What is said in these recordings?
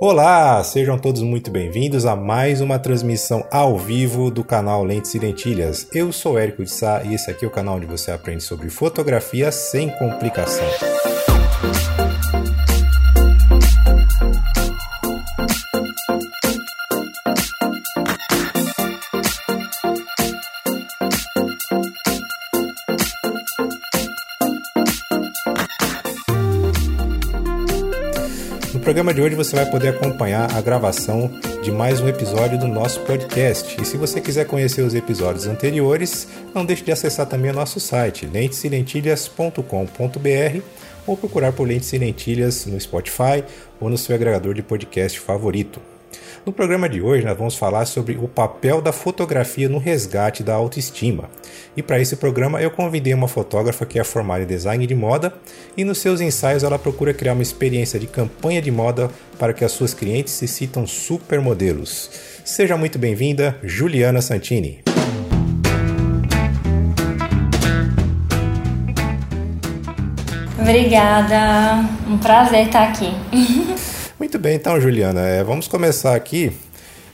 Olá, sejam todos muito bem-vindos a mais uma transmissão ao vivo do canal Lentes e Lentilhas. Eu sou Érico de Sá e esse aqui é o canal onde você aprende sobre fotografia sem complicação. Programa de hoje você vai poder acompanhar a gravação de mais um episódio do nosso podcast. E se você quiser conhecer os episódios anteriores, não deixe de acessar também o nosso site, lenteselentilhas.com.br ou procurar por Lentes e Lentilhas no Spotify ou no seu agregador de podcast favorito. No programa de hoje, nós vamos falar sobre o papel da fotografia no resgate da autoestima. E para esse programa, eu convidei uma fotógrafa que é formada em design de moda e nos seus ensaios ela procura criar uma experiência de campanha de moda para que as suas clientes se sintam supermodelos. Seja muito bem-vinda, Juliana Santini. Obrigada, um prazer estar aqui. Muito bem, então, Juliana, é, vamos começar aqui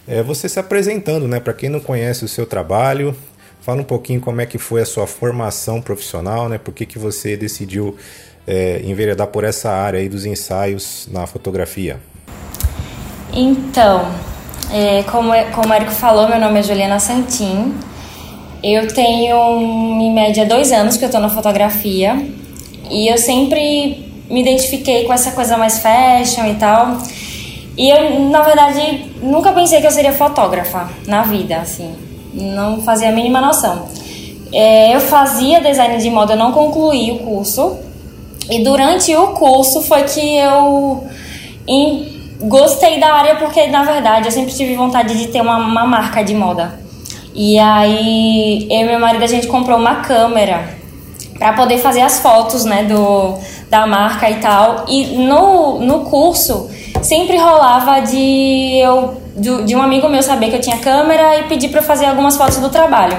é, você se apresentando, né? Para quem não conhece o seu trabalho, fala um pouquinho como é que foi a sua formação profissional, né? Por que, que você decidiu é, enveredar por essa área aí dos ensaios na fotografia? Então, é, como, como o Érico falou, meu nome é Juliana Santin. Eu tenho, em média, dois anos que eu estou na fotografia. E eu sempre me identifiquei com essa coisa mais fashion e tal. E eu, na verdade, nunca pensei que eu seria fotógrafa na vida, assim. Não fazia a mínima noção. É, eu fazia design de moda, eu não concluí o curso. E durante o curso foi que eu em, gostei da área, porque na verdade eu sempre tive vontade de ter uma, uma marca de moda. E aí eu e meu marido a gente comprou uma câmera para poder fazer as fotos, né, do, da marca e tal. E no, no curso sempre rolava de eu de, de um amigo meu saber que eu tinha câmera e pedir para fazer algumas fotos do trabalho.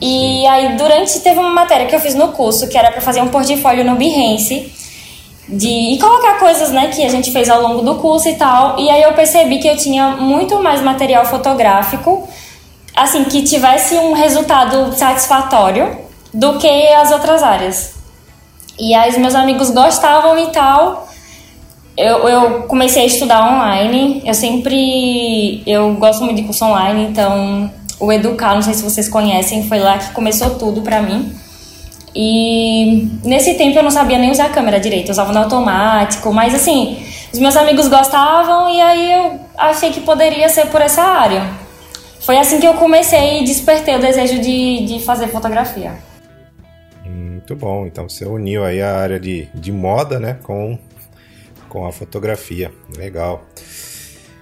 E aí durante teve uma matéria que eu fiz no curso que era para fazer um portfólio no Behance de e colocar coisas, né, que a gente fez ao longo do curso e tal. E aí eu percebi que eu tinha muito mais material fotográfico, assim, que tivesse um resultado satisfatório do que as outras áreas. E aí os meus amigos gostavam e tal. Eu, eu comecei a estudar online. Eu sempre. Eu gosto muito de curso online, então o Educar, não sei se vocês conhecem, foi lá que começou tudo pra mim. E nesse tempo eu não sabia nem usar a câmera direito, eu usava no automático, mas assim, os meus amigos gostavam e aí eu achei que poderia ser por essa área. Foi assim que eu comecei e despertei o desejo de, de fazer fotografia. Muito bom. Então você uniu aí a área de, de moda, né, com, com a fotografia. Legal.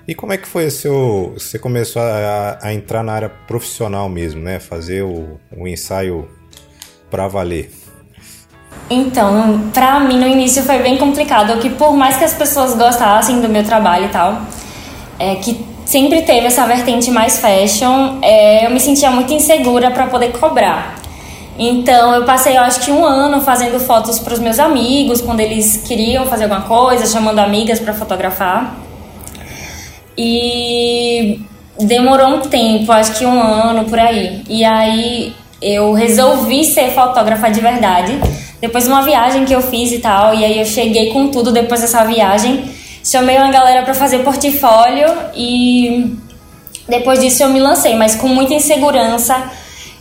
E como é que foi seu. Você começou a, a entrar na área profissional mesmo, né? Fazer o, o ensaio para valer. Então, para mim no início foi bem complicado, que por mais que as pessoas gostassem do meu trabalho e tal, é que sempre teve essa vertente mais fashion, é, eu me sentia muito insegura para poder cobrar. Então eu passei, eu acho que um ano fazendo fotos para os meus amigos quando eles queriam fazer alguma coisa, chamando amigas para fotografar. E demorou um tempo, acho que um ano por aí. E aí eu resolvi ser fotógrafa de verdade. Depois de uma viagem que eu fiz e tal, e aí eu cheguei com tudo depois dessa viagem. Chamei uma galera para fazer portfólio e depois disso eu me lancei, mas com muita insegurança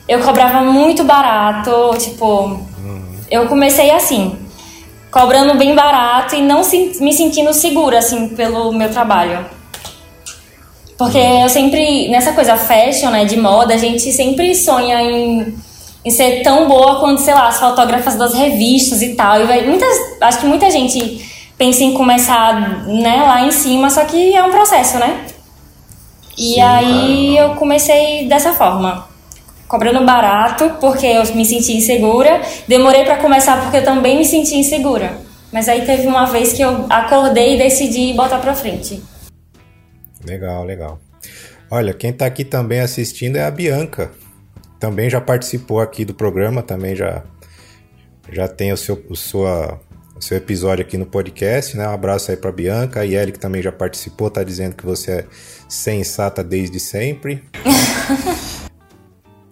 eu cobrava muito barato, tipo, eu comecei assim, cobrando bem barato e não me sentindo segura, assim, pelo meu trabalho. Porque eu sempre, nessa coisa fashion, né, de moda, a gente sempre sonha em, em ser tão boa quanto, sei lá, as fotógrafas das revistas e tal. E vai, muitas, acho que muita gente pensa em começar, né, lá em cima, só que é um processo, né? E Sim, aí eu comecei dessa forma cobrando barato porque eu me senti insegura. Demorei para começar porque eu também me senti insegura. Mas aí teve uma vez que eu acordei e decidi botar para frente. Legal, legal. Olha, quem está aqui também assistindo é a Bianca. Também já participou aqui do programa, também já já tem o seu, o sua o seu episódio aqui no podcast, né? Um abraço aí para Bianca, a Yeli que também já participou, tá dizendo que você é sensata desde sempre.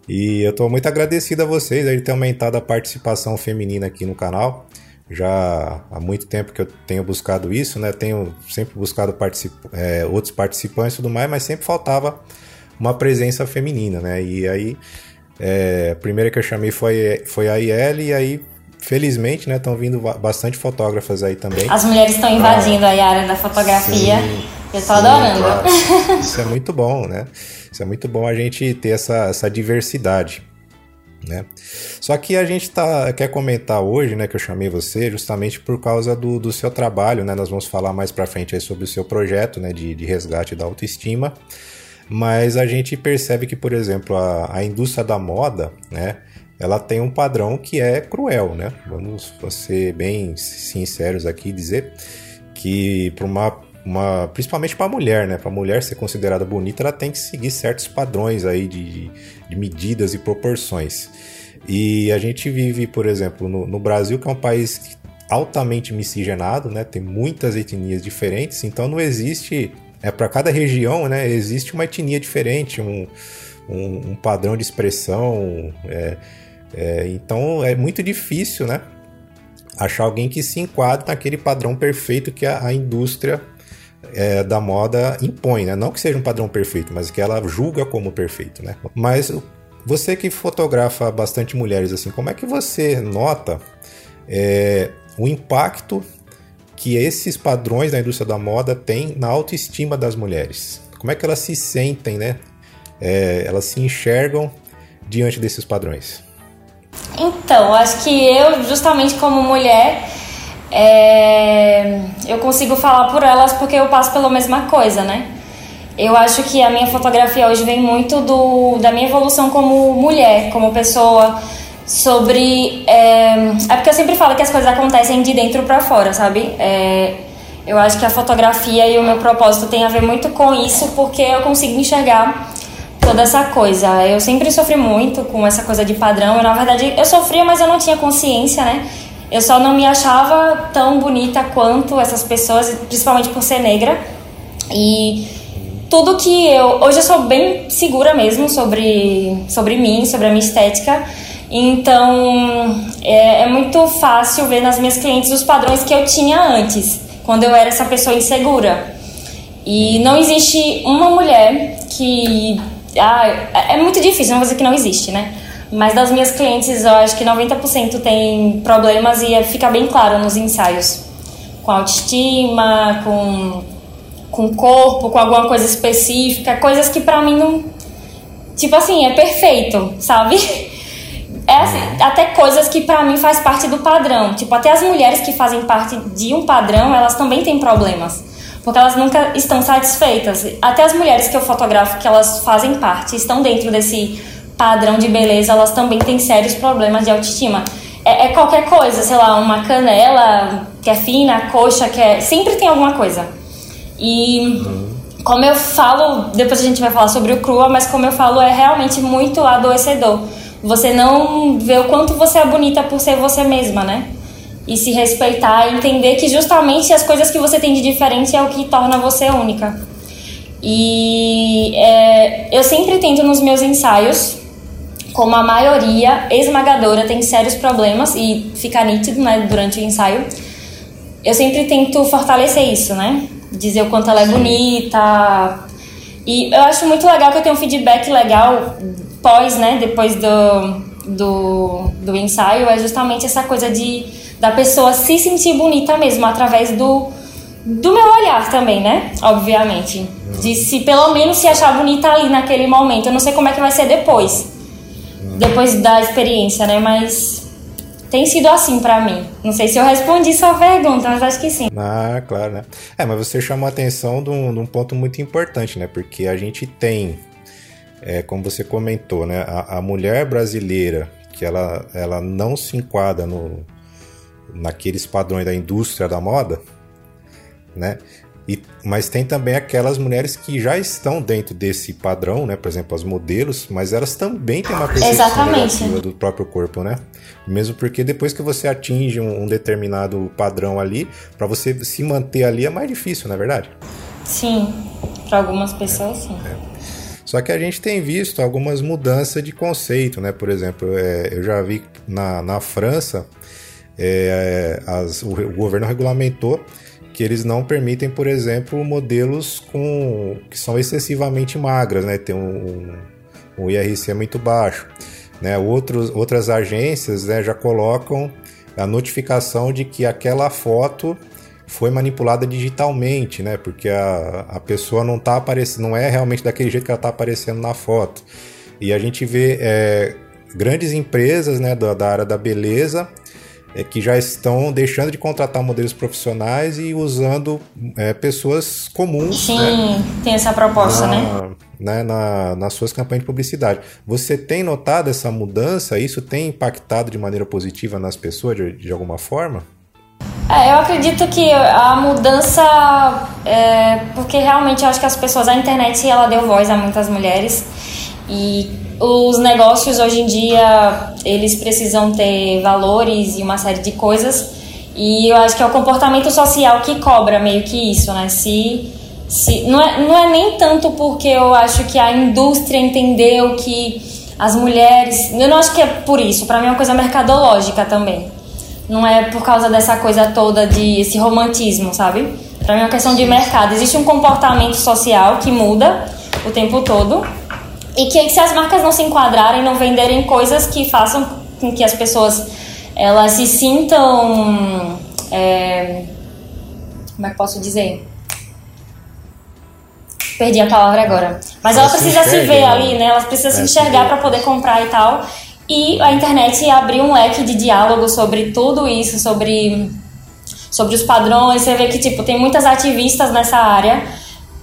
e eu tô muito agradecido a vocês aí de ter aumentado a participação feminina aqui no canal. Já há muito tempo que eu tenho buscado isso, né? Tenho sempre buscado particip... É, outros participantes e tudo mais, mas sempre faltava uma presença feminina, né? E aí, é, a primeira que eu chamei foi, foi a IL, e aí felizmente, né, estão vindo bastante fotógrafas aí também. As mulheres estão invadindo ah, a área da fotografia. Sim, eu tô sim, adorando. Claro. Isso é muito bom, né? Isso é muito bom a gente ter essa, essa diversidade. Né? Só que a gente tá, quer comentar hoje, né, que eu chamei você, justamente por causa do, do seu trabalho, né? Nós vamos falar mais para frente sobre o seu projeto, né, de, de resgate da autoestima. Mas a gente percebe que, por exemplo, a, a indústria da moda, né, ela tem um padrão que é cruel, né? Vamos ser bem sinceros aqui e dizer que para uma, uma principalmente para a mulher, né? Para a mulher ser considerada bonita, ela tem que seguir certos padrões aí de, de medidas e proporções. E a gente vive, por exemplo, no, no Brasil, que é um país altamente miscigenado, né? Tem muitas etnias diferentes, então não existe é para cada região, né? Existe uma etnia diferente, um, um, um padrão de expressão. É, é, então é muito difícil, né? Achar alguém que se enquadre naquele padrão perfeito que a, a indústria é, da moda impõe, né? Não que seja um padrão perfeito, mas que ela julga como perfeito, né? Mas você que fotografa bastante mulheres, assim, como é que você nota é, o impacto que esses padrões da indústria da moda têm na autoestima das mulheres? Como é que elas se sentem, né? É, elas se enxergam diante desses padrões? Então, acho que eu, justamente como mulher, é, eu consigo falar por elas porque eu passo pela mesma coisa, né? Eu acho que a minha fotografia hoje vem muito do, da minha evolução como mulher, como pessoa, sobre. É, é porque eu sempre falo que as coisas acontecem de dentro para fora, sabe? É, eu acho que a fotografia e o meu propósito tem a ver muito com isso, porque eu consigo enxergar toda essa coisa. Eu sempre sofri muito com essa coisa de padrão. Eu, na verdade, eu sofria, mas eu não tinha consciência, né? Eu só não me achava tão bonita quanto essas pessoas, principalmente por ser negra. E tudo que eu. Hoje eu sou bem segura mesmo sobre, sobre mim, sobre a minha estética. Então é, é muito fácil ver nas minhas clientes os padrões que eu tinha antes, quando eu era essa pessoa insegura. E não existe uma mulher que ah, é muito difícil, não vou dizer que não existe, né? Mas das minhas clientes, eu acho que 90% tem problemas e é, fica bem claro nos ensaios. Com autoestima, com, com corpo, com alguma coisa específica, coisas que pra mim não. Tipo assim, é perfeito, sabe? É assim, até coisas que pra mim faz parte do padrão. Tipo, até as mulheres que fazem parte de um padrão, elas também têm problemas porque elas nunca estão satisfeitas. Até as mulheres que eu fotografo, que elas fazem parte, estão dentro desse padrão de beleza, elas também têm sérios problemas de autoestima. É, é qualquer coisa, sei lá, uma canela que é fina, coxa que é. Sempre tem alguma coisa. E como eu falo, depois a gente vai falar sobre o crua, mas como eu falo, é realmente muito adoecedor. Você não vê o quanto você é bonita por ser você mesma, né? E se respeitar e entender que justamente as coisas que você tem de diferente é o que torna você única. E é, eu sempre tento nos meus ensaios, como a maioria esmagadora tem sérios problemas e fica nítido né, durante o ensaio, eu sempre tento fortalecer isso, né? Dizer o quanto ela é bonita. E eu acho muito legal que eu tenho um feedback legal pós, né? Depois do, do, do ensaio, é justamente essa coisa de da pessoa se sentir bonita mesmo, através do, do meu olhar também, né? Obviamente. De se pelo menos se achar bonita ali naquele momento. Eu não sei como é que vai ser depois. Depois da experiência, né? Mas tem sido assim para mim. Não sei se eu respondi sua pergunta, mas acho que sim. Ah, claro, né? É, mas você chamou a atenção de um, de um ponto muito importante, né? Porque a gente tem, é, como você comentou, né? A, a mulher brasileira, que ela, ela não se enquadra no, naqueles padrões da indústria da moda, né? E, mas tem também aquelas mulheres que já estão dentro desse padrão, né? Por exemplo, as modelos, mas elas também têm uma percepção do próprio corpo, né? Mesmo porque depois que você atinge um, um determinado padrão ali, para você se manter ali é mais difícil, não é verdade? Sim, para algumas pessoas, é, sim. É. Só que a gente tem visto algumas mudanças de conceito, né? Por exemplo, é, eu já vi na, na França, é, as, o, o governo regulamentou que eles não permitem, por exemplo, modelos com que são excessivamente magras, né? Tem um, um, um IRC muito baixo. Né? Outros, outras agências né, já colocam a notificação de que aquela foto foi manipulada digitalmente, né? Porque a, a pessoa não tá aparecendo, não é realmente daquele jeito que ela está aparecendo na foto. E a gente vê é, grandes empresas né, da, da área da beleza é, que já estão deixando de contratar modelos profissionais e usando é, pessoas comuns. Sim, né, tem essa proposta, na, né? né na, nas suas campanhas de publicidade. Você tem notado essa mudança? Isso tem impactado de maneira positiva nas pessoas de, de alguma forma? É, eu acredito que a mudança, é, porque realmente eu acho que as pessoas, a internet ela deu voz a muitas mulheres e os negócios hoje em dia eles precisam ter valores e uma série de coisas e eu acho que é o comportamento social que cobra meio que isso, né? Se, se não, é, não é nem tanto porque eu acho que a indústria entendeu que as mulheres. Eu não acho que é por isso, para mim é uma coisa mercadológica também. Não é por causa dessa coisa toda de esse romantismo, sabe? Para mim é uma questão de mercado. Existe um comportamento social que muda o tempo todo e que se as marcas não se enquadrarem, não venderem coisas que façam com que as pessoas elas se sintam. É, como é que posso dizer? Perdi a palavra agora. Mas ela, ela precisa se, se ver né? ali, né? Ela precisa é, se enxergar para poder comprar e tal. E a internet abriu um leque de diálogo sobre tudo isso, sobre, sobre os padrões. Você vê que tipo, tem muitas ativistas nessa área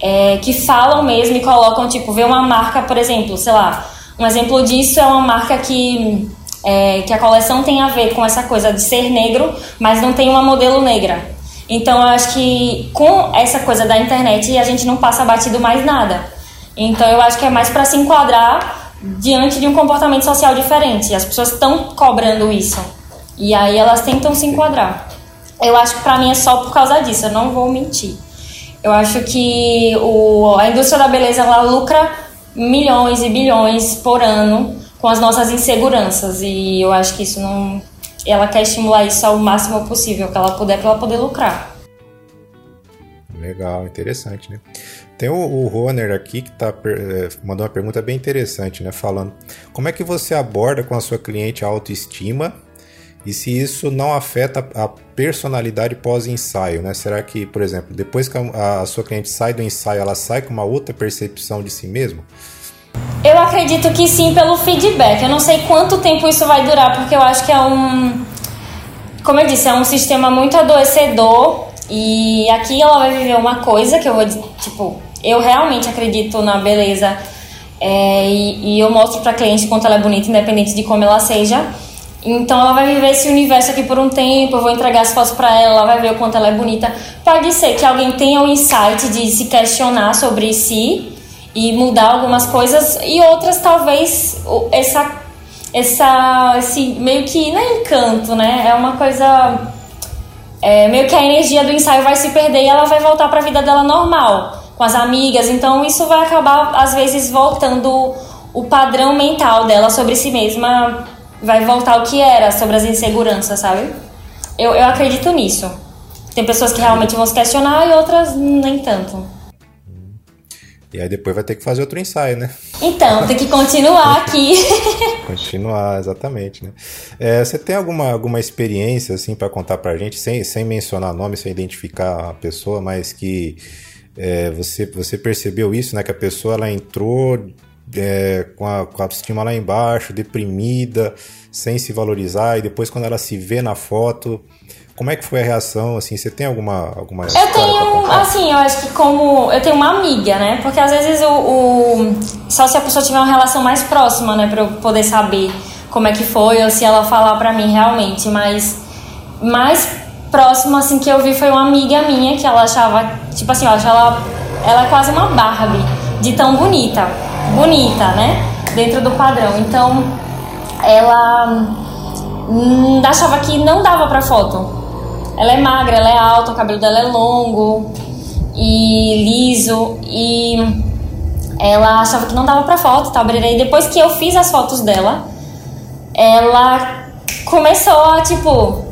é, que falam mesmo e colocam, tipo, ver uma marca, por exemplo, sei lá, um exemplo disso é uma marca que, é, que a coleção tem a ver com essa coisa de ser negro, mas não tem uma modelo negra. Então eu acho que com essa coisa da internet a gente não passa batido mais nada. Então eu acho que é mais para se enquadrar diante de um comportamento social diferente. As pessoas estão cobrando isso. E aí elas tentam se enquadrar. Eu acho que para mim é só por causa disso, eu não vou mentir. Eu acho que o, a indústria da beleza ela lucra milhões e bilhões por ano com as nossas inseguranças e eu acho que isso não ela quer estimular isso ao máximo possível que ela puder para ela poder lucrar. Legal, interessante, né? Tem o, o Roner aqui que tá, é, mandou uma pergunta bem interessante, né? Falando como é que você aborda com a sua cliente a autoestima e se isso não afeta a personalidade pós-ensaio, né? Será que, por exemplo, depois que a, a sua cliente sai do ensaio, ela sai com uma outra percepção de si mesma? Eu acredito que sim, pelo feedback. Eu não sei quanto tempo isso vai durar, porque eu acho que é um. Como eu disse, é um sistema muito adoecedor. E aqui ela vai viver uma coisa que eu vou. Tipo, eu realmente acredito na beleza. É, e, e eu mostro pra cliente quanto ela é bonita, independente de como ela seja. Então ela vai viver esse universo aqui por um tempo, eu vou entregar as fotos para ela, ela vai ver o quanto ela é bonita. Pode ser que alguém tenha o insight de se questionar sobre si e mudar algumas coisas e outras talvez essa essa esse meio que não é encanto, né? É uma coisa é, meio que a energia do ensaio vai se perder e ela vai voltar para a vida dela normal, com as amigas. Então isso vai acabar às vezes voltando o padrão mental dela sobre si mesma vai voltar ao que era sobre as inseguranças, sabe? Eu, eu acredito nisso. Tem pessoas que realmente vão se questionar e outras nem tanto. E aí depois vai ter que fazer outro ensaio, né? Então, tem que continuar aqui. continuar, exatamente, né? É, você tem alguma, alguma experiência, assim, para contar pra gente, sem, sem mencionar nome, sem identificar a pessoa, mas que é, você, você percebeu isso, né? Que a pessoa, ela entrou é, com, a, com a autoestima lá embaixo, deprimida, sem se valorizar, e depois quando ela se vê na foto, como é que foi a reação? Assim, você tem alguma alguma Eu tenho, assim, eu acho que como eu tenho uma amiga, né? Porque às vezes o, o, só se a pessoa tiver uma relação mais próxima, né, para eu poder saber como é que foi ou se ela falar para mim realmente, mas mais próximo assim que eu vi foi uma amiga minha que ela achava, tipo assim, eu acho ela ela é quase uma Barbie de tão bonita, bonita, né? Dentro do padrão. Então, ela hum, achava que não dava para foto. Ela é magra, ela é alta, o cabelo dela é longo e liso e ela achava que não dava para foto, tá? E depois que eu fiz as fotos dela, ela começou a tipo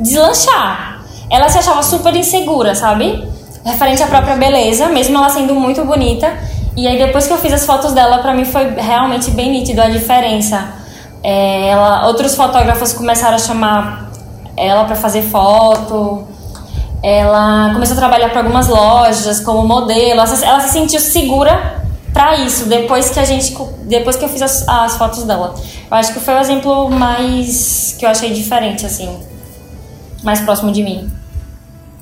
deslanchar. Ela se achava super insegura, sabe? Referente à própria beleza, mesmo ela sendo muito bonita. E aí depois que eu fiz as fotos dela, para mim foi realmente bem nítido a diferença. É, ela, outros fotógrafos começaram a chamar ela para fazer foto. Ela começou a trabalhar para algumas lojas como modelo. Ela, ela se sentiu segura para isso depois que a gente depois que eu fiz as, as fotos dela. Eu acho que foi o exemplo mais que eu achei diferente assim, mais próximo de mim.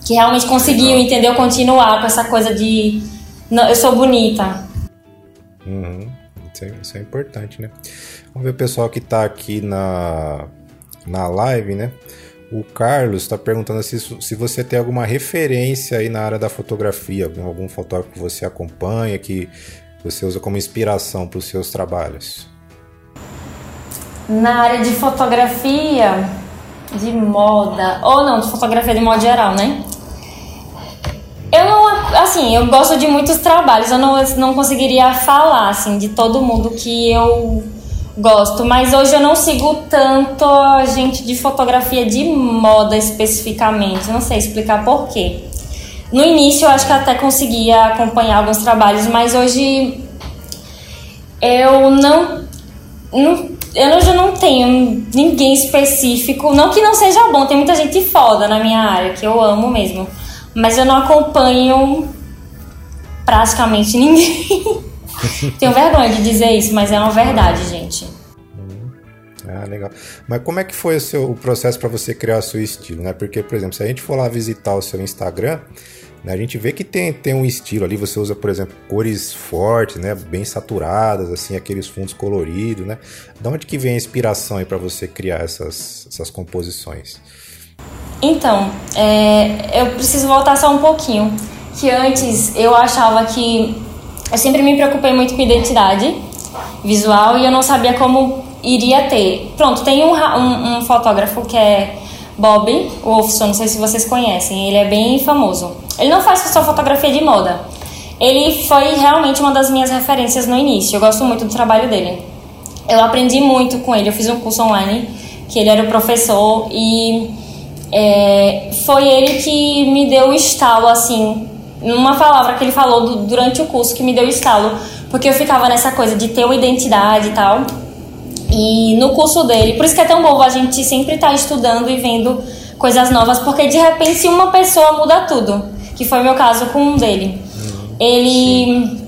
Que realmente conseguiu, entendeu? Continuar com essa coisa de não, eu sou bonita. Uhum. Isso, é, isso, é, importante, né? Vamos ver o pessoal que está aqui na, na live, né? O Carlos está perguntando se, se você tem alguma referência aí na área da fotografia, algum, algum fotógrafo que você acompanha, que você usa como inspiração para os seus trabalhos. Na área de fotografia, de moda, ou não, de fotografia de modo geral, né? Assim, eu gosto de muitos trabalhos, eu não, não conseguiria falar, assim, de todo mundo que eu gosto, mas hoje eu não sigo tanto a gente de fotografia de moda especificamente, não sei explicar porquê. No início eu acho que até conseguia acompanhar alguns trabalhos, mas hoje eu não, não eu já não tenho ninguém específico, não que não seja bom, tem muita gente foda na minha área, que eu amo mesmo mas eu não acompanho praticamente ninguém. Tenho vergonha de dizer isso, mas é uma verdade, gente. Uhum. Ah, legal. Mas como é que foi o, seu, o processo para você criar o seu estilo, né? Porque, por exemplo, se a gente for lá visitar o seu Instagram, né, a gente vê que tem, tem um estilo ali. Você usa, por exemplo, cores fortes, né? Bem saturadas, assim, aqueles fundos coloridos, né? De onde que vem a inspiração aí para você criar essas, essas composições? Então, é, eu preciso voltar só um pouquinho. Que antes eu achava que. Eu sempre me preocupei muito com identidade visual e eu não sabia como iria ter. Pronto, tem um, um, um fotógrafo que é Bob Wolfson, não sei se vocês conhecem, ele é bem famoso. Ele não faz só fotografia de moda. Ele foi realmente uma das minhas referências no início. Eu gosto muito do trabalho dele. Eu aprendi muito com ele. Eu fiz um curso online que ele era o professor e é, foi ele que me deu o estalo, assim, uma palavra que ele falou do, durante o curso que me deu estalo, porque eu ficava nessa coisa de ter uma identidade e tal. E no curso dele, por isso que é tão bom a gente sempre estar tá estudando e vendo coisas novas, porque de repente uma pessoa muda tudo, que foi meu caso com um dele. Ele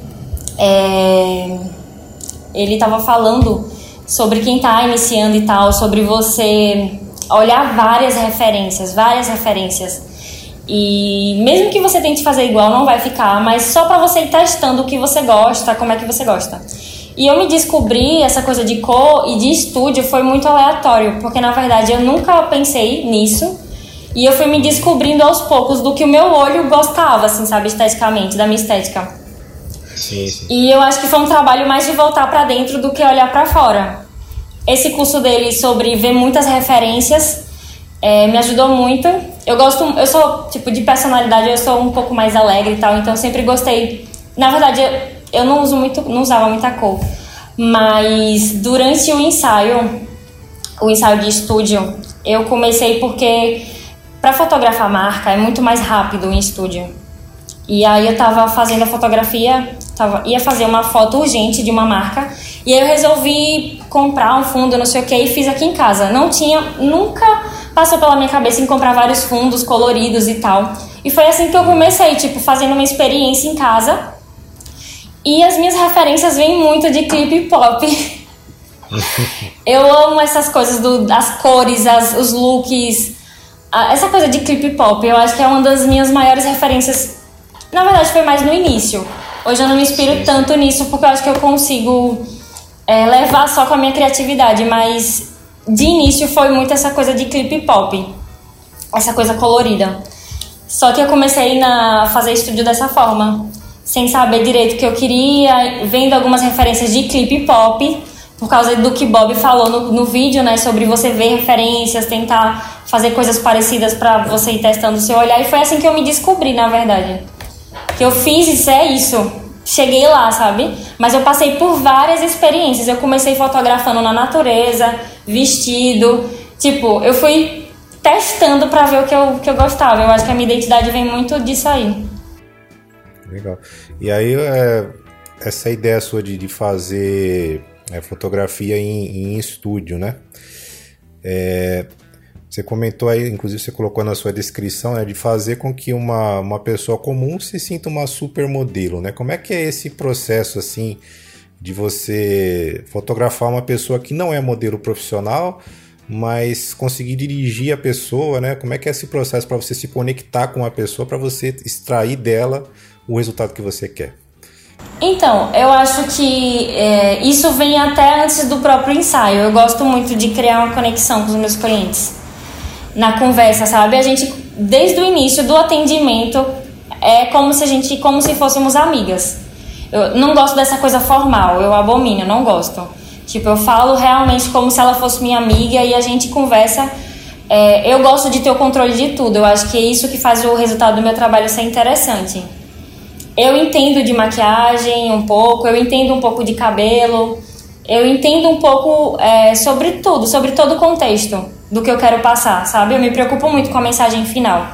é, ele estava falando sobre quem está iniciando e tal, sobre você olhar várias referências, várias referências. E mesmo que você tente fazer igual, não vai ficar, mas só para você ir testando o que você gosta, como é que você gosta. E eu me descobri essa coisa de cor e de estúdio foi muito aleatório, porque na verdade eu nunca pensei nisso. E eu fui me descobrindo aos poucos do que o meu olho gostava, assim, sabe, esteticamente, da minha estética. Sim, sim. E eu acho que foi um trabalho mais de voltar para dentro do que olhar para fora esse curso dele sobre ver muitas referências é, me ajudou muito. Eu gosto, eu sou tipo de personalidade, eu sou um pouco mais alegre e tal, então eu sempre gostei. Na verdade, eu, não uso muito, não usava muita cor, mas durante o ensaio, o ensaio de estúdio, eu comecei porque para fotografar marca é muito mais rápido em estúdio. E aí eu tava fazendo a fotografia, tava, ia fazer uma foto urgente de uma marca e aí eu resolvi comprar um fundo, não sei o que, e fiz aqui em casa. Não tinha, nunca passou pela minha cabeça em comprar vários fundos coloridos e tal. E foi assim que eu comecei, tipo, fazendo uma experiência em casa. E as minhas referências vêm muito de clipe pop. eu amo essas coisas, do, as cores, as, os looks, a, essa coisa de clipe pop. Eu acho que é uma das minhas maiores referências. Na verdade, foi mais no início. Hoje eu não me inspiro tanto nisso porque eu acho que eu consigo é, levar só com a minha criatividade, mas de início foi muito essa coisa de clipe pop. essa coisa colorida. Só que eu comecei a fazer estúdio dessa forma, sem saber direito o que eu queria, vendo algumas referências de clipe pop, por causa do que Bob falou no, no vídeo, né, sobre você ver referências, tentar fazer coisas parecidas para você ir testando o seu olhar, e foi assim que eu me descobri, na verdade. Que eu fiz isso, é isso. Cheguei lá, sabe? Mas eu passei por várias experiências. Eu comecei fotografando na natureza, vestido. Tipo, eu fui testando para ver o que eu, que eu gostava. Eu acho que a minha identidade vem muito disso aí. Legal. E aí, é, essa ideia sua de, de fazer é, fotografia em, em, estúdio, né? É, você comentou aí, inclusive você colocou na sua descrição, né, de fazer com que uma, uma pessoa comum se sinta uma supermodelo, né? Como é que é esse processo, assim, de você fotografar uma pessoa que não é modelo profissional, mas conseguir dirigir a pessoa, né? Como é que é esse processo para você se conectar com a pessoa, para você extrair dela o resultado que você quer? Então, eu acho que é, isso vem até antes do próprio ensaio. Eu gosto muito de criar uma conexão com os meus clientes na conversa, sabe? A gente, desde o início do atendimento, é como se a gente, como se fôssemos amigas. Eu não gosto dessa coisa formal, eu abomino, não gosto. Tipo, eu falo realmente como se ela fosse minha amiga e a gente conversa. É, eu gosto de ter o controle de tudo. Eu acho que é isso que faz o resultado do meu trabalho ser interessante. Eu entendo de maquiagem um pouco, eu entendo um pouco de cabelo, eu entendo um pouco é, sobre tudo, sobre todo o contexto do que eu quero passar, sabe? Eu me preocupo muito com a mensagem final.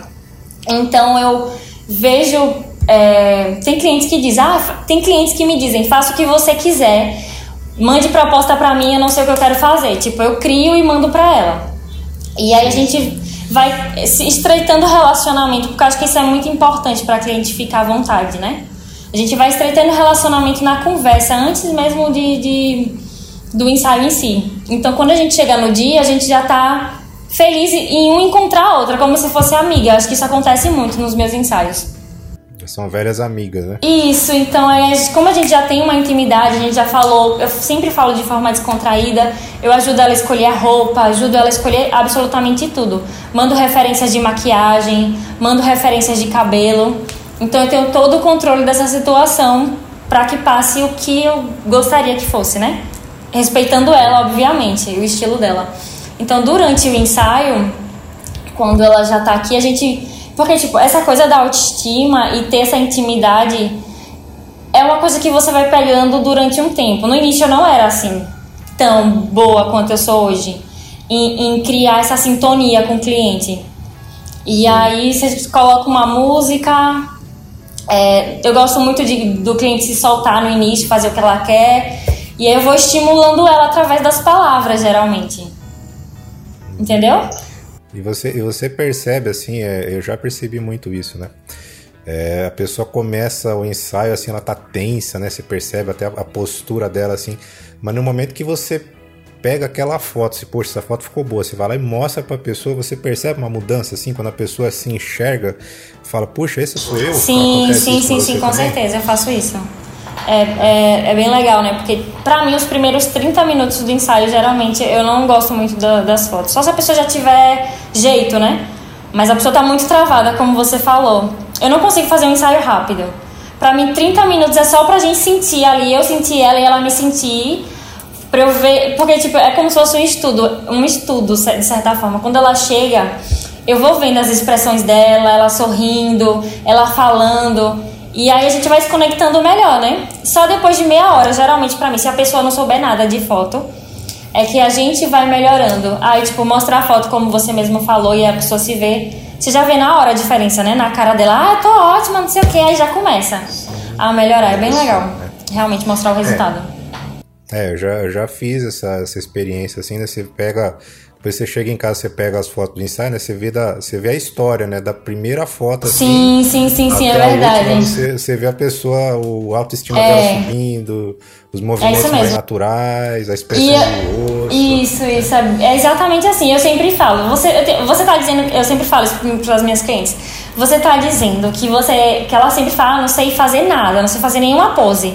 Então eu vejo. É, tem clientes que dizem, ah, tem clientes que me dizem, faça o que você quiser, mande proposta para mim, eu não sei o que eu quero fazer. Tipo, eu crio e mando para ela. E aí a gente vai se estreitando o relacionamento, porque eu acho que isso é muito importante para cliente ficar à vontade, né? A gente vai estreitando o relacionamento na conversa, antes mesmo de, de do ensaio em si. Então, quando a gente chega no dia, a gente já tá feliz em um encontrar a outra, como se fosse amiga. Eu acho que isso acontece muito nos meus ensaios. São velhas amigas, né? Isso, então é, como a gente já tem uma intimidade, a gente já falou, eu sempre falo de forma descontraída, eu ajudo ela a escolher a roupa, ajudo ela a escolher absolutamente tudo. Mando referências de maquiagem, mando referências de cabelo. Então eu tenho todo o controle dessa situação para que passe o que eu gostaria que fosse, né? Respeitando ela, obviamente, o estilo dela. Então durante o ensaio, quando ela já tá aqui, a gente porque, tipo, essa coisa da autoestima e ter essa intimidade é uma coisa que você vai pegando durante um tempo. No início eu não era assim, tão boa quanto eu sou hoje, em, em criar essa sintonia com o cliente. E aí você coloca uma música. É, eu gosto muito de, do cliente se soltar no início, fazer o que ela quer. E aí eu vou estimulando ela através das palavras, geralmente. Entendeu? E você, e você percebe, assim, é, eu já percebi muito isso, né? É, a pessoa começa o ensaio, assim, ela tá tensa, né? Você percebe até a postura dela, assim. Mas no momento que você pega aquela foto, se, poxa, essa foto ficou boa, você vai lá e mostra pra pessoa, você percebe uma mudança, assim, quando a pessoa se enxerga, fala, puxa, esse sou eu? Sim, sim, sim, sim, com certeza, eu faço isso. É, é, é, bem legal, né? Porque pra mim os primeiros 30 minutos do ensaio, geralmente, eu não gosto muito da, das fotos. Só se a pessoa já tiver jeito, né? Mas a pessoa tá muito travada, como você falou. Eu não consigo fazer um ensaio rápido. Pra mim, 30 minutos é só pra gente sentir ali, eu sentir ela e ela me sentir. Pra eu ver. Porque, tipo, é como se fosse um estudo, um estudo, de certa forma. Quando ela chega, eu vou vendo as expressões dela, ela sorrindo, ela falando. E aí a gente vai se conectando melhor, né? Só depois de meia hora, geralmente para mim, se a pessoa não souber nada de foto, é que a gente vai melhorando. Aí, tipo, mostrar a foto como você mesmo falou e a pessoa se vê. Você já vê na hora a diferença, né? Na cara dela, ah, tô ótima, não sei o que, aí já começa a melhorar. É bem legal. Realmente mostrar o resultado. É, é eu, já, eu já fiz essa, essa experiência assim, né? Você pega depois você chega em casa, você pega as fotos do ensaio, né? Você vê, da, você vê a história, né? Da primeira foto, assim. Sim, sim, sim, sim, é verdade. Última, você, você vê a pessoa, o autoestima é. dela subindo, os é movimentos é mais naturais, a expressão e, do rosto. Isso, isso. É exatamente assim. Eu sempre falo. Você, você tá dizendo, eu sempre falo isso para as minhas clientes. Você tá dizendo que você, que ela sempre fala, ah, não sei fazer nada, não sei fazer nenhuma pose.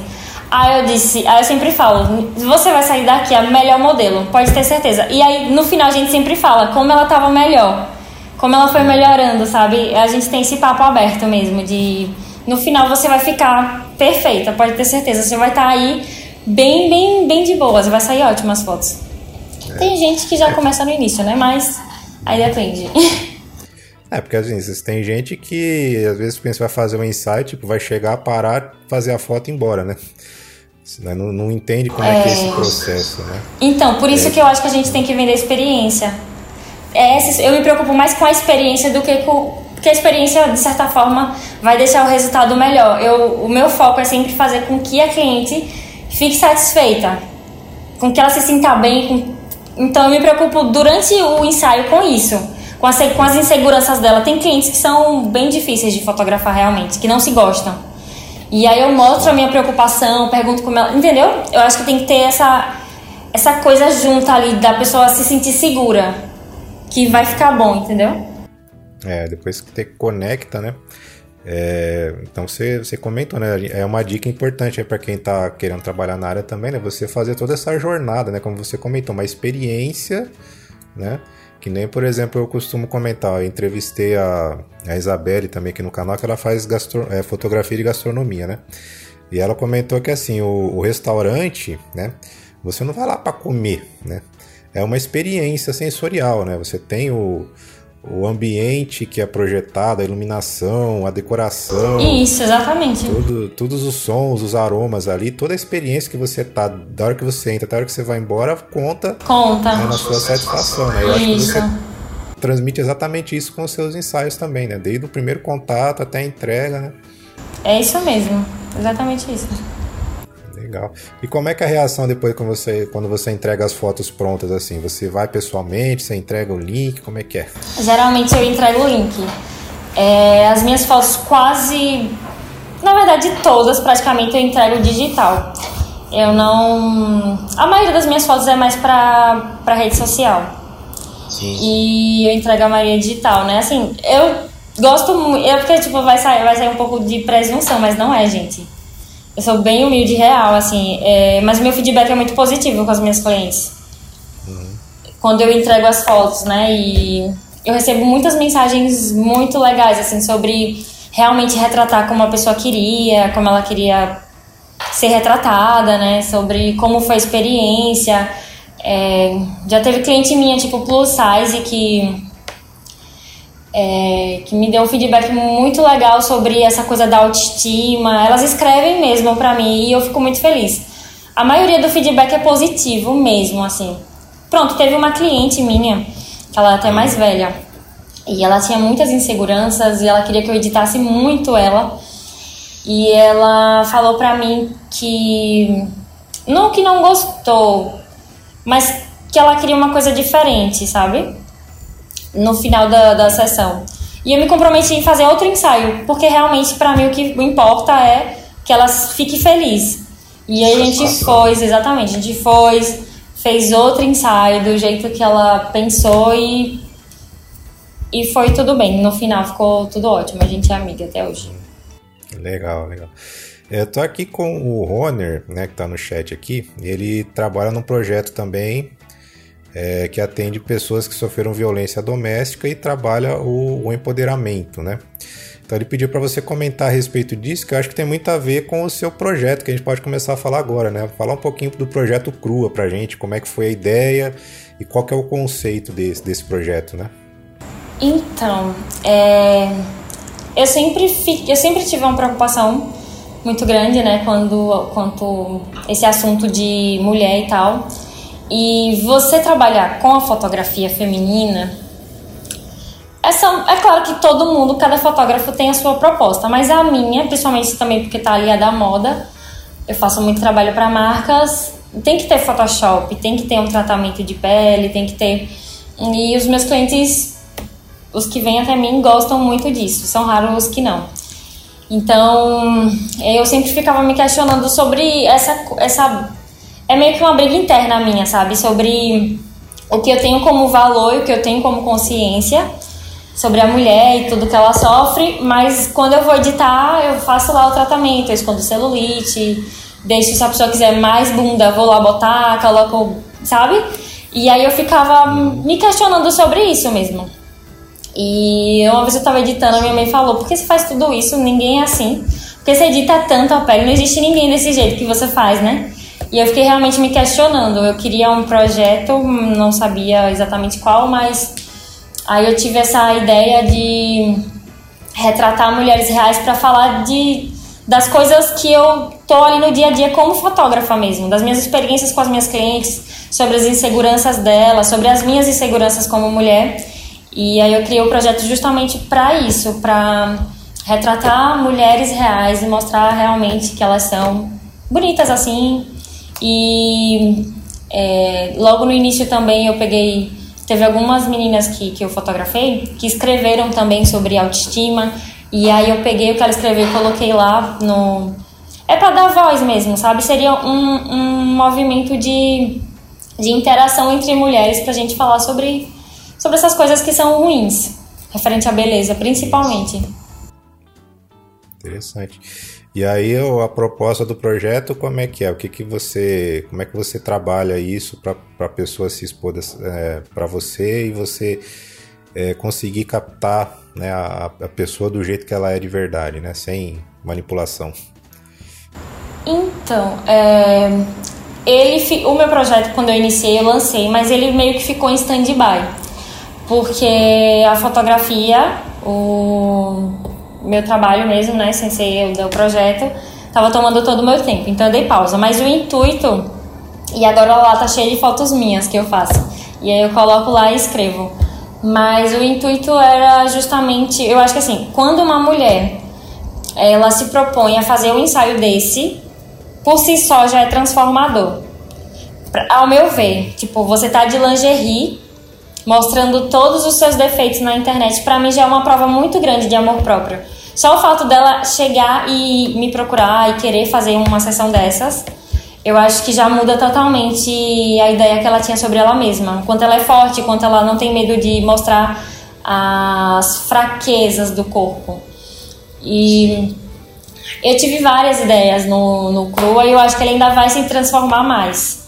Aí eu disse, aí eu sempre falo, você vai sair daqui a melhor modelo, pode ter certeza. E aí no final a gente sempre fala como ela tava melhor. como ela foi melhorando, sabe? A gente tem esse papo aberto mesmo de no final você vai ficar perfeita, pode ter certeza. Você vai estar tá aí bem, bem, bem de boas, vai sair ótimas fotos. Tem gente que já começa no início, né? Mas aí depende. É, porque às vezes tem gente que às vezes pensa vai fazer um insight, tipo, vai chegar, parar, fazer a foto e ir embora, né? Não, não entende como é. é que é esse processo, né? Então, por isso é. que eu acho que a gente tem que vender experiência. É, eu me preocupo mais com a experiência do que com. Porque a experiência, de certa forma, vai deixar o resultado melhor. Eu, o meu foco é sempre fazer com que a cliente fique satisfeita, com que ela se sinta bem. Com... Então, eu me preocupo durante o ensaio com isso, com as, com as inseguranças dela. Tem clientes que são bem difíceis de fotografar realmente, que não se gostam. E aí eu mostro a minha preocupação, pergunto como ela. Entendeu? Eu acho que tem que ter essa, essa coisa junta ali da pessoa se sentir segura. Que vai ficar bom, entendeu? É, depois que te conecta, né? É, então você, você comentou, né? É uma dica importante para quem está querendo trabalhar na área também, né? Você fazer toda essa jornada, né? Como você comentou, uma experiência, né? Que nem, por exemplo, eu costumo comentar, eu entrevistei a, a Isabelle também aqui no canal, que ela faz gastro, é, fotografia de gastronomia, né? E ela comentou que assim, o, o restaurante, né? Você não vai lá para comer, né? É uma experiência sensorial, né? Você tem o, o ambiente que é projetado, a iluminação, a decoração. Isso, exatamente. Tudo, todos os sons, os aromas ali, toda a experiência que você tá, da hora que você entra até a hora que você vai embora, conta, conta. Né, na sua satisfação. Né? Eu isso. acho que você transmite exatamente isso com os seus ensaios também, né? Desde o primeiro contato até a entrega, né? É isso mesmo, exatamente isso. Legal. E como é que é a reação depois quando você, quando você entrega as fotos prontas assim? Você vai pessoalmente, você entrega o link, como é que é? Geralmente eu entrego o link. É, as minhas fotos quase, na verdade todas praticamente eu entrego digital. Eu não, a maioria das minhas fotos é mais para para rede social. Sim. E eu entrego a maioria digital, né? Assim, eu gosto muito, eu porque tipo vai sair, vai sair um pouco de presunção, mas não é, gente eu sou bem humilde e real, assim. É, mas o meu feedback é muito positivo com as minhas clientes. Uhum. Quando eu entrego as fotos, né? E eu recebo muitas mensagens muito legais, assim, sobre realmente retratar como a pessoa queria, como ela queria ser retratada, né? Sobre como foi a experiência. É, já teve cliente minha, tipo, plus size, que é, que me deu um feedback muito legal sobre essa coisa da autoestima. Elas escrevem mesmo para mim e eu fico muito feliz. A maioria do feedback é positivo mesmo, assim. Pronto, teve uma cliente minha, que ela é até mais velha, e ela tinha muitas inseguranças e ela queria que eu editasse muito ela. E ela falou pra mim que não que não gostou, mas que ela queria uma coisa diferente, sabe? No final da, da sessão. E eu me comprometi em fazer outro ensaio, porque realmente para mim o que importa é que ela fique feliz. E aí a gente foi, exatamente, a gente foi, fez outro ensaio do jeito que ela pensou e e foi tudo bem. No final ficou tudo ótimo. A gente é amiga até hoje. Legal, legal. Eu tô aqui com o Roner, né, que tá no chat aqui. Ele trabalha num projeto também é, que atende pessoas que sofreram violência doméstica e trabalha o, o empoderamento, né? Então ele pediu para você comentar a respeito disso, que eu acho que tem muito a ver com o seu projeto, que a gente pode começar a falar agora, né? Falar um pouquinho do projeto Crua pra gente, como é que foi a ideia e qual que é o conceito desse, desse projeto, né? Então, é... eu, sempre fico, eu sempre tive uma preocupação muito grande, né, quando, quanto esse assunto de mulher e tal. E você trabalhar com a fotografia feminina, essa, é claro que todo mundo, cada fotógrafo tem a sua proposta, mas a minha, principalmente também porque tá ali a da moda, eu faço muito trabalho para marcas, tem que ter Photoshop, tem que ter um tratamento de pele, tem que ter. E os meus clientes, os que vêm até mim, gostam muito disso, são raros os que não. Então, eu sempre ficava me questionando sobre essa, essa é meio que uma briga interna minha, sabe? Sobre o que eu tenho como valor e o que eu tenho como consciência sobre a mulher e tudo que ela sofre, mas quando eu vou editar, eu faço lá o tratamento, eu escondo celulite, deixo se a pessoa quiser mais bunda, vou lá botar, coloco, sabe? E aí eu ficava me questionando sobre isso mesmo. E uma vez eu tava editando, minha mãe falou: por que você faz tudo isso? Ninguém é assim. Porque você edita tanto a pele, não existe ninguém desse jeito que você faz, né? E eu fiquei realmente me questionando. Eu queria um projeto, não sabia exatamente qual, mas aí eu tive essa ideia de retratar mulheres reais para falar de das coisas que eu tô ali no dia a dia como fotógrafa mesmo, das minhas experiências com as minhas clientes, sobre as inseguranças delas, sobre as minhas inseguranças como mulher. E aí eu criei o projeto justamente para isso, para retratar mulheres reais e mostrar realmente que elas são bonitas assim. E é, logo no início também eu peguei, teve algumas meninas que, que eu fotografei que escreveram também sobre autoestima. E aí eu peguei o que ela escreveu e coloquei lá no. É para dar voz mesmo, sabe? Seria um, um movimento de, de interação entre mulheres pra gente falar sobre sobre essas coisas que são ruins, referente à beleza, principalmente. Interessante. E aí a proposta do projeto como é que é? O que que você, como é que você trabalha isso para a pessoa se expor é, para você e você é, conseguir captar né, a, a pessoa do jeito que ela é de verdade, né, sem manipulação? Então, é, ele, o meu projeto quando eu iniciei eu lancei, mas ele meio que ficou em stand-by porque a fotografia, o meu trabalho mesmo, né, sem ser o projeto, estava tomando todo o meu tempo, então eu dei pausa. Mas o intuito, e agora lá tá cheio de fotos minhas que eu faço, e aí eu coloco lá e escrevo. Mas o intuito era justamente, eu acho que assim, quando uma mulher ela se propõe a fazer um ensaio desse, por si só já é transformador. Ao meu ver, tipo, você tá de lingerie mostrando todos os seus defeitos na internet, para mim já é uma prova muito grande de amor próprio. Só o fato dela chegar e me procurar e querer fazer uma sessão dessas, eu acho que já muda totalmente a ideia que ela tinha sobre ela mesma. Quanto ela é forte, quanto ela não tem medo de mostrar as fraquezas do corpo. E eu tive várias ideias no, no Crua e eu acho que ele ainda vai se transformar mais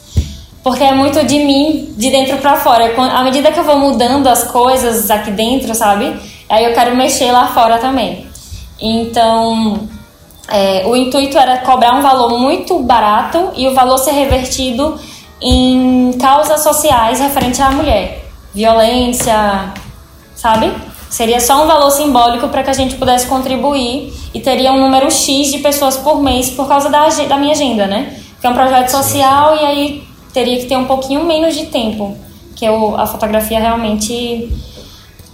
porque é muito de mim, de dentro para fora. À medida que eu vou mudando as coisas aqui dentro, sabe? Aí eu quero mexer lá fora também. Então, é, o intuito era cobrar um valor muito barato e o valor ser revertido em causas sociais referente à mulher. Violência, sabe? Seria só um valor simbólico para que a gente pudesse contribuir e teria um número X de pessoas por mês por causa da, da minha agenda, né? Que é um projeto social e aí teria que ter um pouquinho menos de tempo, que eu, a fotografia realmente,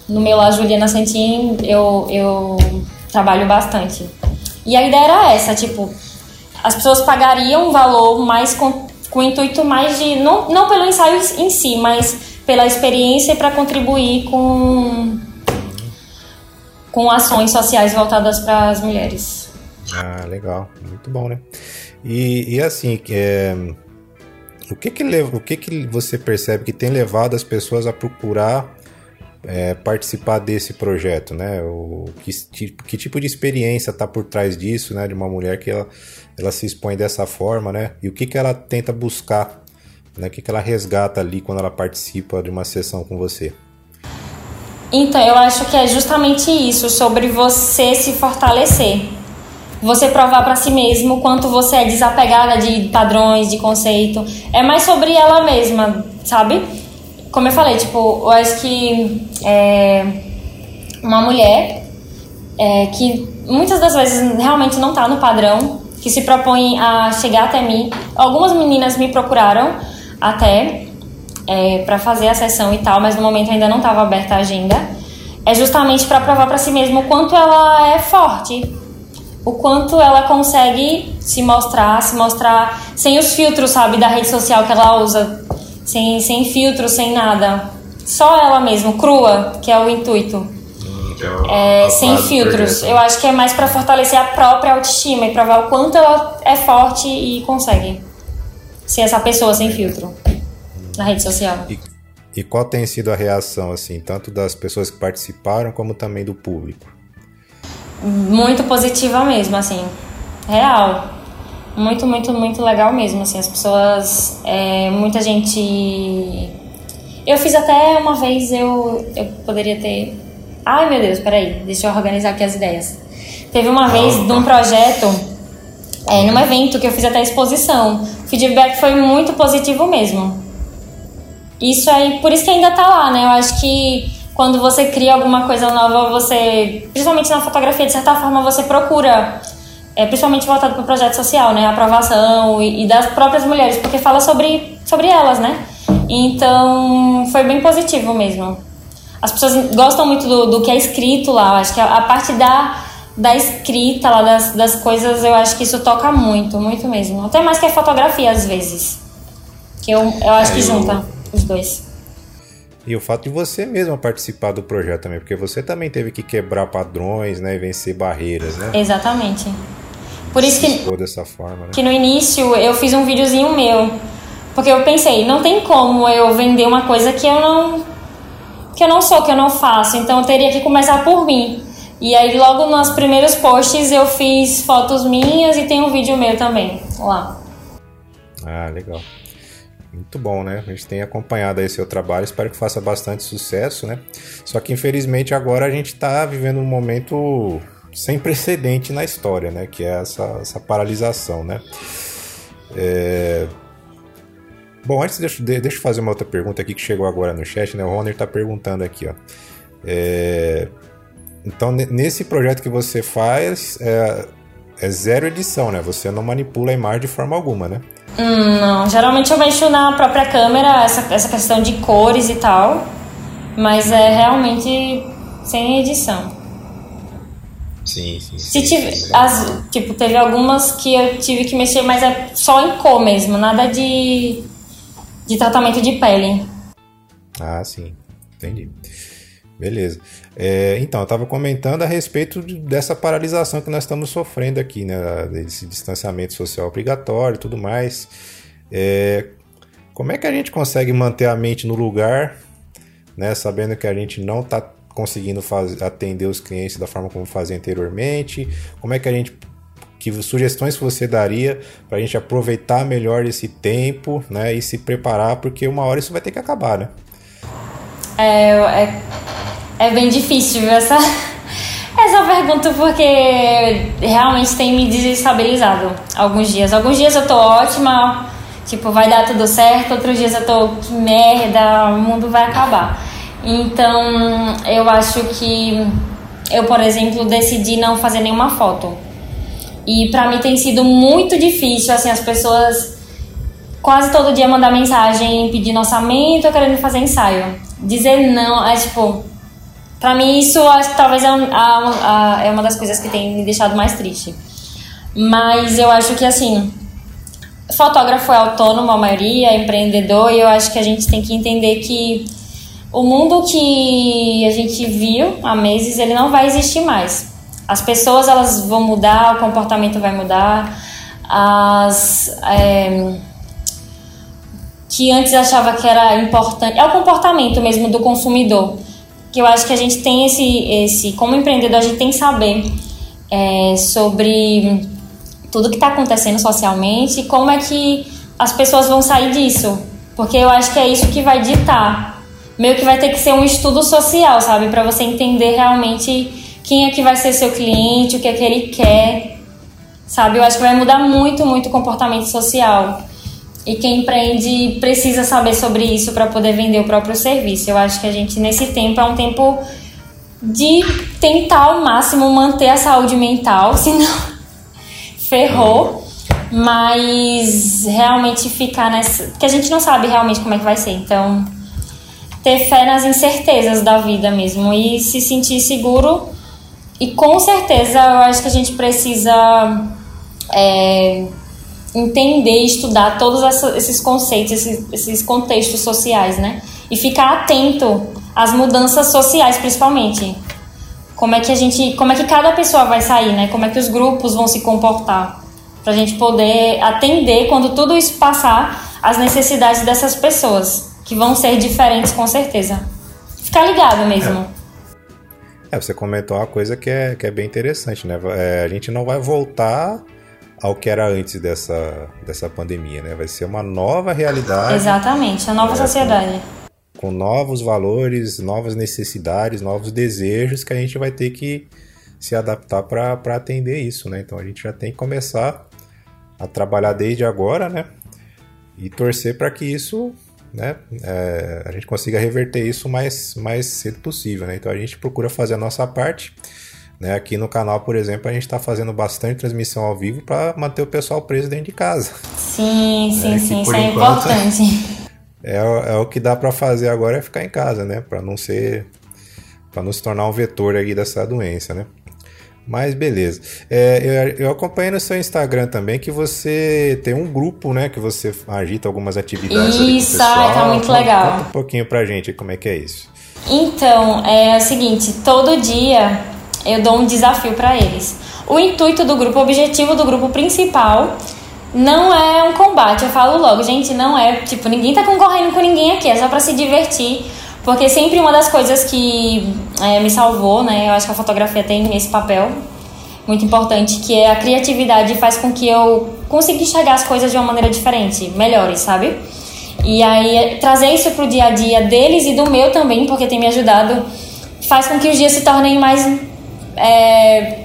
no meu lá, Juliana Santin, eu, eu trabalho bastante. E a ideia era essa, tipo, as pessoas pagariam um valor mais com, com o intuito mais de, não, não pelo ensaio em si, mas pela experiência para contribuir com, com ações sociais voltadas para as mulheres. Ah, legal, muito bom, né? E, e assim, é, o que que, o que que você percebe que tem levado as pessoas a procurar é, participar desse projeto, né? O, que, tipo, que tipo de experiência está por trás disso, né? De uma mulher que ela, ela se expõe dessa forma, né? E o que que ela tenta buscar, né? O que que ela resgata ali quando ela participa de uma sessão com você? Então, eu acho que é justamente isso, sobre você se fortalecer você provar para si mesmo quanto você é desapegada de padrões, de conceito. É mais sobre ela mesma, sabe? Como eu falei, tipo, eu acho que é, uma mulher é, que muitas das vezes realmente não tá no padrão, que se propõe a chegar até mim. Algumas meninas me procuraram até é, para fazer a sessão e tal, mas no momento ainda não estava aberta a agenda. É justamente para provar para si mesmo o quanto ela é forte, o quanto ela consegue se mostrar, se mostrar sem os filtros, sabe, da rede social que ela usa, sem, sem filtro, sem nada. Só ela mesma, crua, que é o intuito. Hum, é, sem filtros. Eu acho que é mais para fortalecer a própria autoestima e provar o quanto ela é forte e consegue ser essa pessoa sem filtro na rede social. E, e qual tem sido a reação, assim, tanto das pessoas que participaram como também do público? Muito positiva mesmo, assim, real. Muito, muito, muito legal mesmo, assim, as pessoas, é, muita gente... Eu fiz até uma vez, eu, eu poderia ter Ai meu Deus, peraí, deixa eu organizar aqui as ideias. Teve uma vez num projeto, é, num evento que eu fiz até exposição. O feedback foi muito positivo mesmo. Isso aí, por isso que ainda tá lá, né? Eu acho que quando você cria alguma coisa nova, você, principalmente na fotografia, de certa forma, você procura, é, principalmente voltado para o projeto social, né? A aprovação e, e, das próprias mulheres, porque fala sobre, sobre elas, né? Então, foi bem positivo mesmo. As pessoas gostam muito do, do que é escrito lá, acho que a, a parte da, da escrita lá, das, das coisas, eu acho que isso toca muito, muito mesmo. Até mais que a fotografia, às vezes. Que eu, eu acho que junta os dois. E o fato de você mesma participar do projeto também, porque você também teve que quebrar padrões, né, e vencer barreiras, né? Exatamente. Por isso que dessa forma, né? que no início eu fiz um videozinho meu, porque eu pensei, não tem como eu vender uma coisa que eu não que eu não sou, que eu não faço, então eu teria que começar por mim. E aí logo nos primeiros posts eu fiz fotos minhas e tem um vídeo meu também lá. Ah, legal. Muito bom, né? A gente tem acompanhado aí seu trabalho, espero que faça bastante sucesso, né? Só que infelizmente agora a gente está vivendo um momento sem precedente na história, né? Que é essa, essa paralisação, né? É... Bom, antes deixa, deixa eu fazer uma outra pergunta aqui que chegou agora no chat, né? O Roner está perguntando aqui, ó. É... Então, nesse projeto que você faz, é... é zero edição, né? Você não manipula a imagem de forma alguma, né? Hum, não, geralmente eu mexo na própria câmera, essa, essa questão de cores e tal, mas é realmente sem edição. Sim, sim. Se tive, as, tipo, teve algumas que eu tive que mexer, mas é só em cor mesmo, nada de, de tratamento de pele. Ah, sim, entendi. Beleza. É, então, eu estava comentando a respeito de, dessa paralisação que nós estamos sofrendo aqui, né? Desse distanciamento social obrigatório e tudo mais. É, como é que a gente consegue manter a mente no lugar, né? Sabendo que a gente não está conseguindo atender os clientes da forma como fazia anteriormente? Como é que a gente que sugestões você daria para a gente aproveitar melhor esse tempo, né, e se preparar, porque uma hora isso vai ter que acabar, né? É, é é bem difícil essa, essa pergunta porque realmente tem me desestabilizado alguns dias. Alguns dias eu tô ótima, tipo, vai dar tudo certo, outros dias eu tô que merda, o mundo vai acabar. Então, eu acho que eu, por exemplo, decidi não fazer nenhuma foto. E para mim tem sido muito difícil, assim, as pessoas quase todo dia mandar mensagem pedindo orçamento, querendo fazer ensaio. Dizer não, é tipo, Pra mim, isso acho que talvez é, a, a, é uma das coisas que tem me deixado mais triste. Mas eu acho que, assim, fotógrafo é autônomo, a maioria, é empreendedor, e eu acho que a gente tem que entender que o mundo que a gente viu há meses, ele não vai existir mais. As pessoas, elas vão mudar, o comportamento vai mudar, as... É, que antes achava que era importante... É o comportamento mesmo do consumidor que eu acho que a gente tem esse, esse como empreendedor, a gente tem que saber é, sobre tudo que está acontecendo socialmente e como é que as pessoas vão sair disso. Porque eu acho que é isso que vai ditar. Meio que vai ter que ser um estudo social, sabe? Para você entender realmente quem é que vai ser seu cliente, o que é que ele quer, sabe? Eu acho que vai mudar muito, muito o comportamento social. E quem empreende precisa saber sobre isso para poder vender o próprio serviço. Eu acho que a gente, nesse tempo, é um tempo de tentar ao máximo manter a saúde mental, senão ferrou. Mas realmente ficar nessa. Porque a gente não sabe realmente como é que vai ser. Então, ter fé nas incertezas da vida mesmo e se sentir seguro. E com certeza eu acho que a gente precisa. É, entender e estudar todos esses conceitos, esses, esses contextos sociais, né? E ficar atento às mudanças sociais, principalmente. Como é que a gente, como é que cada pessoa vai sair, né? Como é que os grupos vão se comportar, para a gente poder atender quando tudo isso passar as necessidades dessas pessoas, que vão ser diferentes com certeza. Ficar ligado mesmo. É, você comentou uma coisa que é, que é bem interessante, né? É, a gente não vai voltar ao que era antes dessa, dessa pandemia, né? Vai ser uma nova realidade. Exatamente, a nova é, sociedade. Com, com novos valores, novas necessidades, novos desejos que a gente vai ter que se adaptar para atender isso, né? Então a gente já tem que começar a trabalhar desde agora, né? E torcer para que isso, né? É, a gente consiga reverter isso mais, mais cedo possível, né? Então a gente procura fazer a nossa parte. Né? Aqui no canal, por exemplo, a gente está fazendo bastante transmissão ao vivo para manter o pessoal preso dentro de casa. Sim, sim, né? sim, isso é importante. É, é o que dá para fazer agora é ficar em casa, né? Para não ser, para não se tornar um vetor aí dessa doença, né? Mas beleza. É, eu, eu acompanhei no seu Instagram também que você tem um grupo, né? Que você agita algumas atividades. Isso, ah, tá muito legal. Conta um pouquinho pra gente como é que é isso. Então, é o seguinte, todo dia eu dou um desafio para eles. O intuito do grupo, o objetivo do grupo principal não é um combate, eu falo logo, gente, não é, tipo, ninguém tá concorrendo com ninguém aqui, é só para se divertir, porque sempre uma das coisas que é, me salvou, né, eu acho que a fotografia tem esse papel muito importante, que é a criatividade faz com que eu consiga enxergar as coisas de uma maneira diferente, melhores, sabe? E aí, trazer isso pro dia a dia deles e do meu também, porque tem me ajudado, faz com que os dias se tornem mais é,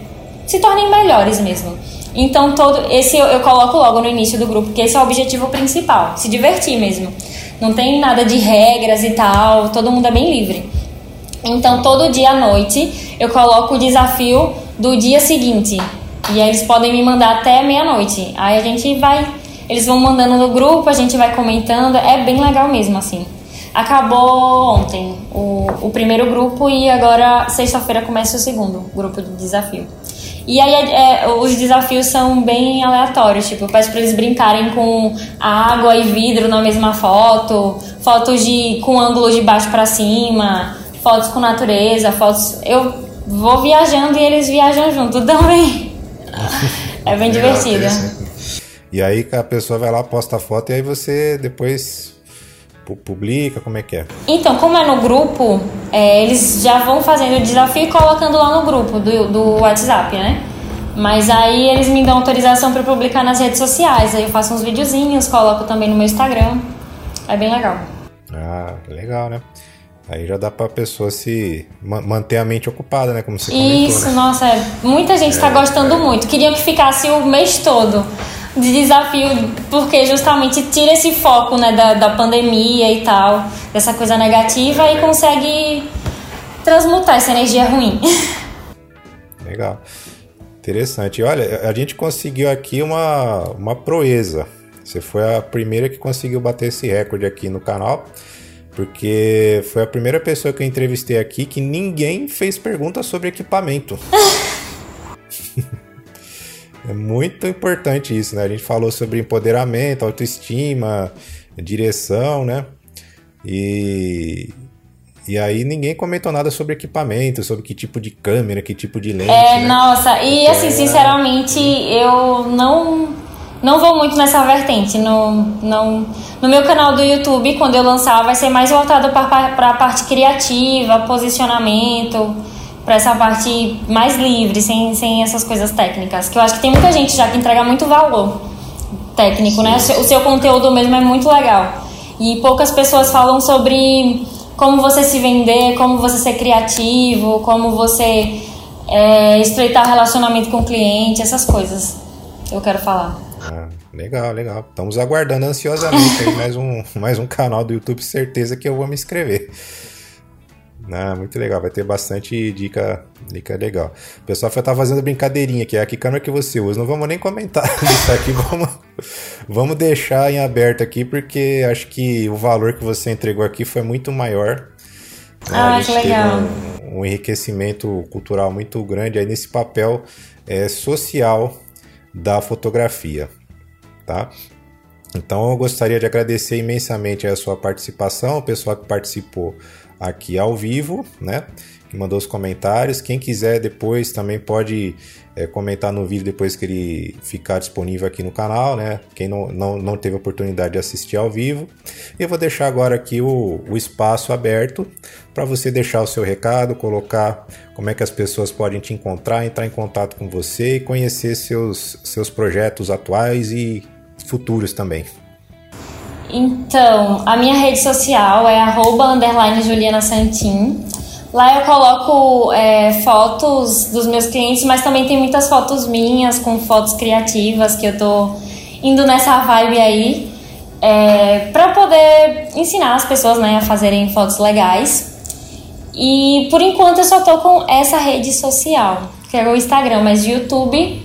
se tornem melhores mesmo. Então todo esse eu, eu, coloco logo no início do grupo, que esse é o objetivo principal, se divertir mesmo. Não tem nada de regras e tal, todo mundo é bem livre. Então todo dia à noite eu coloco o desafio do dia seguinte. E aí eles podem me mandar até meia-noite. Aí a gente vai, eles vão mandando no grupo, a gente vai comentando, é bem legal mesmo assim. Acabou ontem o, o primeiro grupo e agora sexta-feira começa o segundo grupo de desafio. E aí é, é, os desafios são bem aleatórios, tipo, eu peço para eles brincarem com água e vidro na mesma foto, fotos de com ângulo de baixo para cima, fotos com natureza, fotos. Eu vou viajando e eles viajam junto também. é bem divertido. E aí a pessoa vai lá, posta a foto e aí você depois publica? Como é que é? Então, como é no grupo, é, eles já vão fazendo o desafio e colocando lá no grupo do, do WhatsApp, né? Mas aí eles me dão autorização para publicar nas redes sociais. Aí eu faço uns videozinhos, coloco também no meu Instagram. É bem legal. Ah, que legal, né? Aí já dá pra pessoa se manter a mente ocupada, né? Como você comentou, Isso, né? nossa, é, muita gente está é, gostando é. muito. Queriam que ficasse o mês todo de desafio, porque justamente tira esse foco né, da, da pandemia e tal, dessa coisa negativa e consegue transmutar essa energia ruim. Legal. Interessante. Olha, a gente conseguiu aqui uma, uma proeza. Você foi a primeira que conseguiu bater esse recorde aqui no canal, porque foi a primeira pessoa que eu entrevistei aqui que ninguém fez pergunta sobre equipamento. É muito importante isso, né? A gente falou sobre empoderamento, autoestima, direção, né? E, e aí ninguém comentou nada sobre equipamento, sobre que tipo de câmera, que tipo de lente. É, né? nossa, e assim, é... sinceramente, eu não não vou muito nessa vertente. No, não, no meu canal do YouTube, quando eu lançar, vai ser mais voltado para a parte criativa, posicionamento para essa parte mais livre, sem, sem essas coisas técnicas. Que eu acho que tem muita gente já que entrega muito valor técnico, né? O seu, o seu conteúdo mesmo é muito legal. E poucas pessoas falam sobre como você se vender, como você ser criativo, como você é, estreitar relacionamento com o cliente, essas coisas. Eu quero falar. Ah, legal, legal. Estamos aguardando ansiosamente aí mais um, mais um canal do YouTube, certeza que eu vou me inscrever. Ah, muito legal, vai ter bastante dica, dica legal. O pessoal vai estar fazendo brincadeirinha aqui, é que câmera que você usa. Não vamos nem comentar isso aqui, vamos, vamos deixar em aberto aqui, porque acho que o valor que você entregou aqui foi muito maior. Né? Ah, que legal. Um, um, enriquecimento cultural muito grande aí nesse papel é, social da fotografia, tá? Então eu gostaria de agradecer imensamente a sua participação, o pessoal que participou aqui ao vivo, né? Que mandou os comentários. Quem quiser depois também pode é, comentar no vídeo depois que ele ficar disponível aqui no canal, né? Quem não, não, não teve oportunidade de assistir ao vivo. Eu vou deixar agora aqui o, o espaço aberto para você deixar o seu recado, colocar como é que as pessoas podem te encontrar, entrar em contato com você e conhecer seus, seus projetos atuais e futuros também. Então, a minha rede social é arroba Juliana Santin. Lá eu coloco é, fotos dos meus clientes, mas também tem muitas fotos minhas com fotos criativas que eu tô indo nessa vibe aí é, para poder ensinar as pessoas né, a fazerem fotos legais. E por enquanto eu só tô com essa rede social, que é o Instagram, mas de YouTube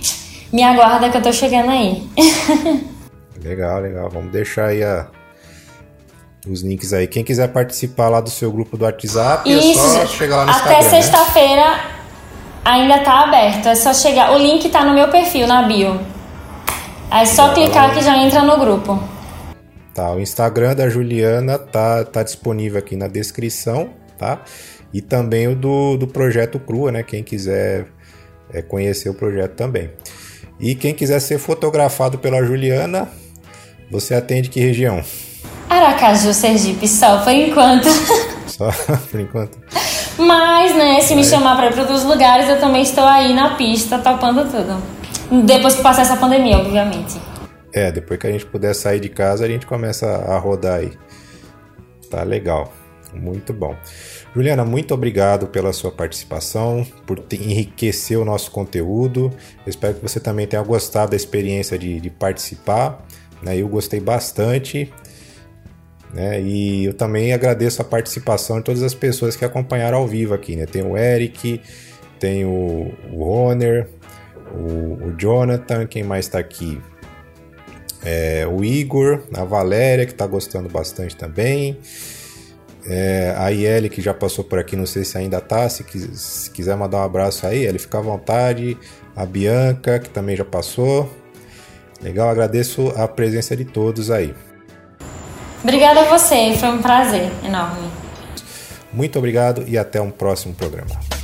me aguarda que eu tô chegando aí. legal, legal. Vamos deixar aí a, os links aí. Quem quiser participar lá do seu grupo do WhatsApp, Isso. é só chegar lá no Até Instagram. Até sexta-feira né? ainda tá aberto. É só chegar. O link tá no meu perfil, na bio. É só clicar que já entra no grupo. Tá, o Instagram da Juliana tá, tá disponível aqui na descrição, tá? E também o do, do Projeto Crua, né? Quem quiser é, conhecer o projeto também. E quem quiser ser fotografado pela Juliana, você atende que região? Aracaju, Sergipe, só por enquanto. Só por enquanto. Mas, né, se me chamar para outros lugares, eu também estou aí na pista, topando tudo. Depois que passar essa pandemia, obviamente. É, depois que a gente puder sair de casa, a gente começa a rodar aí. Tá legal. Muito bom. Juliana, muito obrigado pela sua participação, por enriquecer o nosso conteúdo. Eu espero que você também tenha gostado da experiência de, de participar. Né? Eu gostei bastante. Né? E eu também agradeço a participação de todas as pessoas que acompanharam ao vivo aqui. Né? Tem o Eric, tem o, o Roner, o, o Jonathan, quem mais está aqui? É, o Igor, a Valéria, que está gostando bastante também. É, a Iele, que já passou por aqui, não sei se ainda tá. Se, se quiser mandar um abraço aí, ele fica à vontade. A Bianca, que também já passou. Legal, agradeço a presença de todos aí. Obrigada a você, foi um prazer enorme. Muito obrigado e até um próximo programa.